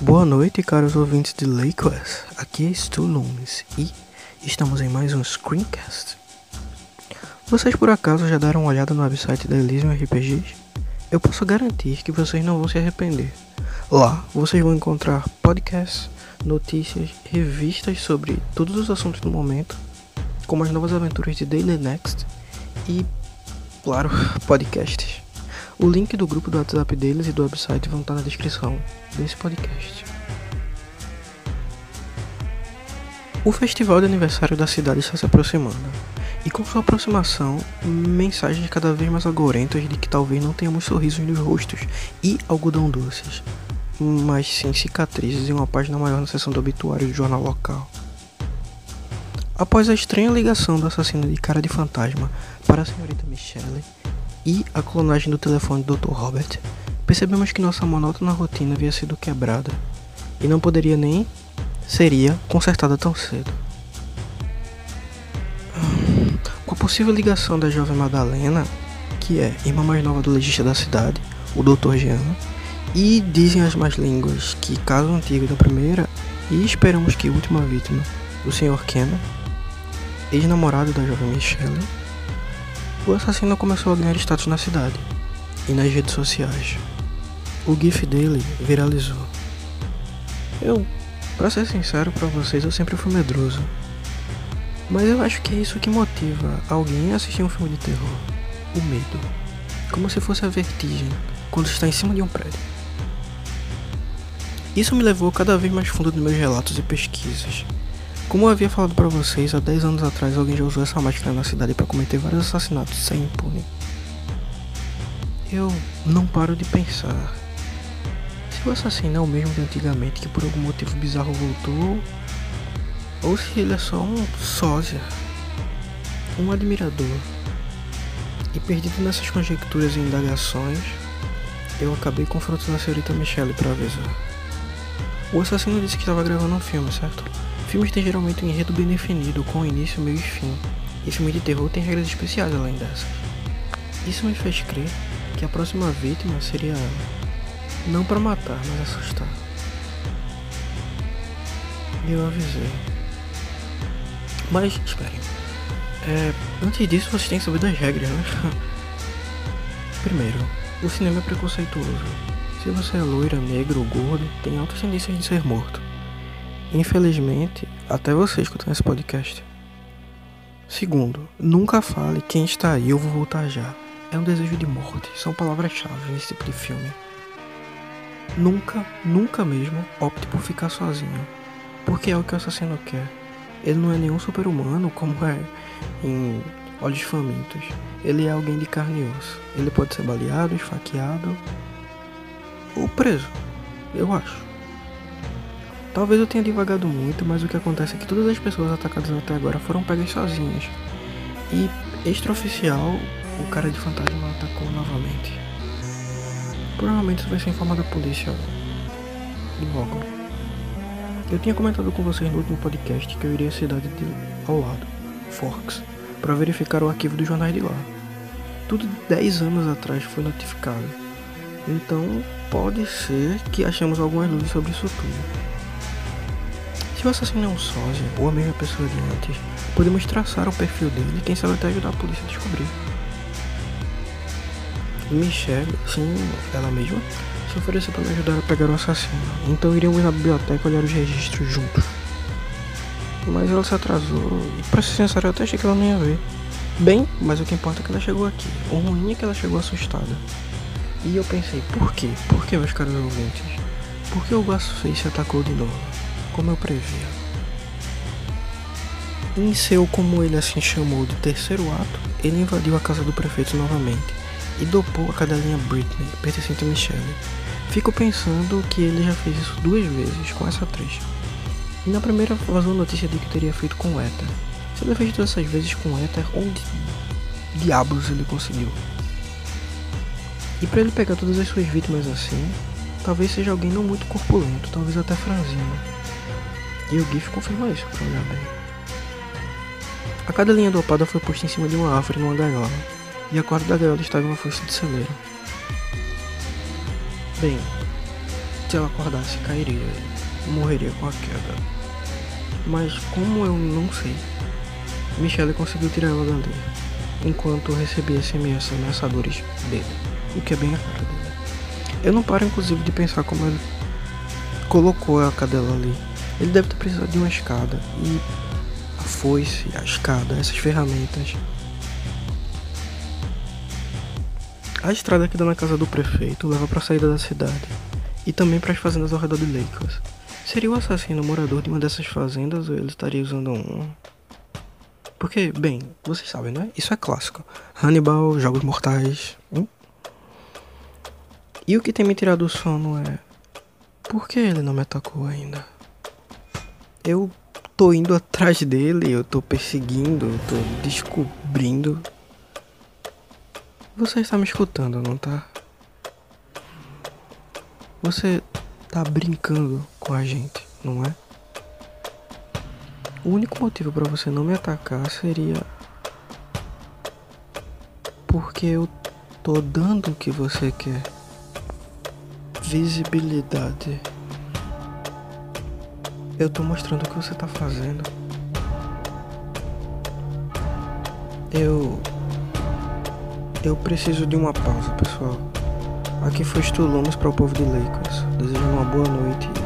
Boa noite, caros ouvintes de Lakewas. Aqui é Stu Loomis e estamos em mais um Screencast. Vocês por acaso já deram uma olhada no website da Elysium RPGs? Eu posso garantir que vocês não vão se arrepender. Lá vocês vão encontrar podcasts, notícias, revistas sobre todos os assuntos do momento, como as novas aventuras de Daily Next e, claro, podcasts. O link do grupo do WhatsApp deles e do website vão estar na descrição desse podcast. O festival de aniversário da cidade está se aproximando, e com sua aproximação, mensagens cada vez mais agorentas de que talvez não tenhamos sorrisos nos rostos e algodão doces, mas sim cicatrizes e uma página maior na seção do obituário do jornal local. Após a estranha ligação do assassino de cara de fantasma para a senhorita Michelle, e a clonagem do telefone do Dr. Robert, percebemos que nossa monótona rotina havia sido quebrada e não poderia nem seria consertada tão cedo. Com a possível ligação da jovem Madalena, que é irmã mais nova do legista da cidade, o Dr. Jean, e dizem as más línguas que caso antigo da primeira e esperamos que última vítima, o Sr. Ken, ex-namorado da jovem Michelle, o assassino começou a ganhar status na cidade e nas redes sociais. O GIF dele viralizou. Eu, para ser sincero para vocês, eu sempre fui medroso. Mas eu acho que é isso que motiva alguém a assistir um filme de terror. O medo. Como se fosse a vertigem quando está em cima de um prédio. Isso me levou cada vez mais fundo nos meus relatos e pesquisas. Como eu havia falado para vocês, há 10 anos atrás alguém já usou essa máscara na cidade para cometer vários assassinatos sem impune. Eu não paro de pensar. Se o assassino é o mesmo de antigamente que por algum motivo bizarro voltou, ou se ele é só um sósia, um admirador. E perdido nessas conjecturas e indagações, eu acabei confrontando a senhorita Michelle para avisar. O assassino disse que estava gravando um filme, certo? Filmes têm geralmente um enredo bem definido, com início, meio e fim. E filme de terror tem regras especiais além dessas. Isso me fez crer que a próxima vítima seria. Não para matar, mas assustar. E eu avisei. Mas, esperem. É, antes disso, vocês têm que saber das regras, né? Primeiro, o cinema é preconceituoso. Se você é loira, negro ou gordo, tem altas tendências de ser morto. Infelizmente, até você escutando esse podcast. Segundo, nunca fale quem está aí, eu vou voltar já. É um desejo de morte, são palavras-chave nesse tipo de filme. Nunca, nunca mesmo opte por ficar sozinho, porque é o que o assassino quer. Ele não é nenhum super-humano como é em Olhos Famintos. Ele é alguém de carne e osso. Ele pode ser baleado, esfaqueado ou preso, eu acho. Talvez eu tenha divagado muito, mas o que acontece é que todas as pessoas atacadas até agora foram pegas sozinhas. E extraoficial, o cara de fantasma atacou novamente. Provavelmente isso vai ser informado à polícia logo. Eu tinha comentado com vocês no último podcast que eu iria à cidade de ao lado, Forks, para verificar o arquivo dos jornais de lá. Tudo 10 anos atrás foi notificado. Então pode ser que achemos algumas luzes sobre isso tudo. Se o assassino é um sósia ou a mesma pessoa de antes, podemos traçar o perfil dele e quem sabe até ajudar a polícia a descobrir. Michelle, sim, ela mesma, se ofereceu para me ajudar a pegar o assassino, então iríamos na biblioteca olhar os registros juntos. Mas ela se atrasou e, pra ser sincero, eu até achei que ela não ia ver. Bem, mas o que importa é que ela chegou aqui. O ruim é que ela chegou assustada. E eu pensei, por quê? Por que, meus caros ouvintes? Por que o Ghostface atacou de novo? Como eu previa. Em seu, como ele assim chamou, de terceiro ato, ele invadiu a casa do prefeito novamente e dopou a cadelinha Britney, pertencente a Michelle. Fico pensando que ele já fez isso duas vezes com essa atriz. E na primeira vazou a notícia de que teria feito com Ether. Se ele fez todas essas vezes com Ether, onde diabos ele conseguiu? E para ele pegar todas as suas vítimas assim, talvez seja alguém não muito corpulento, talvez até franzino. E o GIF confirma isso, pra olhar bem. A cada linha dopada foi posta em cima de uma árvore numa gaiola, e a quarta da gaiola estava em uma foice de celeiro. Bem, se ela acordasse, cairia. Morreria com a queda. Mas como eu não sei, Michelle conseguiu tirar ela dali. Enquanto recebia SMS ameaçadores dele. O que é bem raro dele. Eu não paro inclusive de pensar como ele colocou a cadela ali. Ele deve ter precisado de uma escada. E a foice, a escada, essas ferramentas. A estrada que dá na casa do prefeito leva para a saída da cidade e também para as fazendas ao redor de Lakers. Seria o assassino morador de uma dessas fazendas ou ele estaria usando um? Porque, bem, vocês sabem, né? Isso é clássico. Hannibal, Jogos Mortais. Hum? E o que tem me tirado o sono é. Por que ele não me atacou ainda? Eu tô indo atrás dele, eu tô perseguindo, eu tô descobrindo. Você está me escutando, não tá? Você tá brincando com a gente, não é? O único motivo para você não me atacar seria porque eu tô dando o que você quer. Visibilidade. Eu tô mostrando o que você tá fazendo. Eu eu preciso de uma pausa, pessoal. Aqui foi Stulumes para o povo de Lakers. Desejo uma boa noite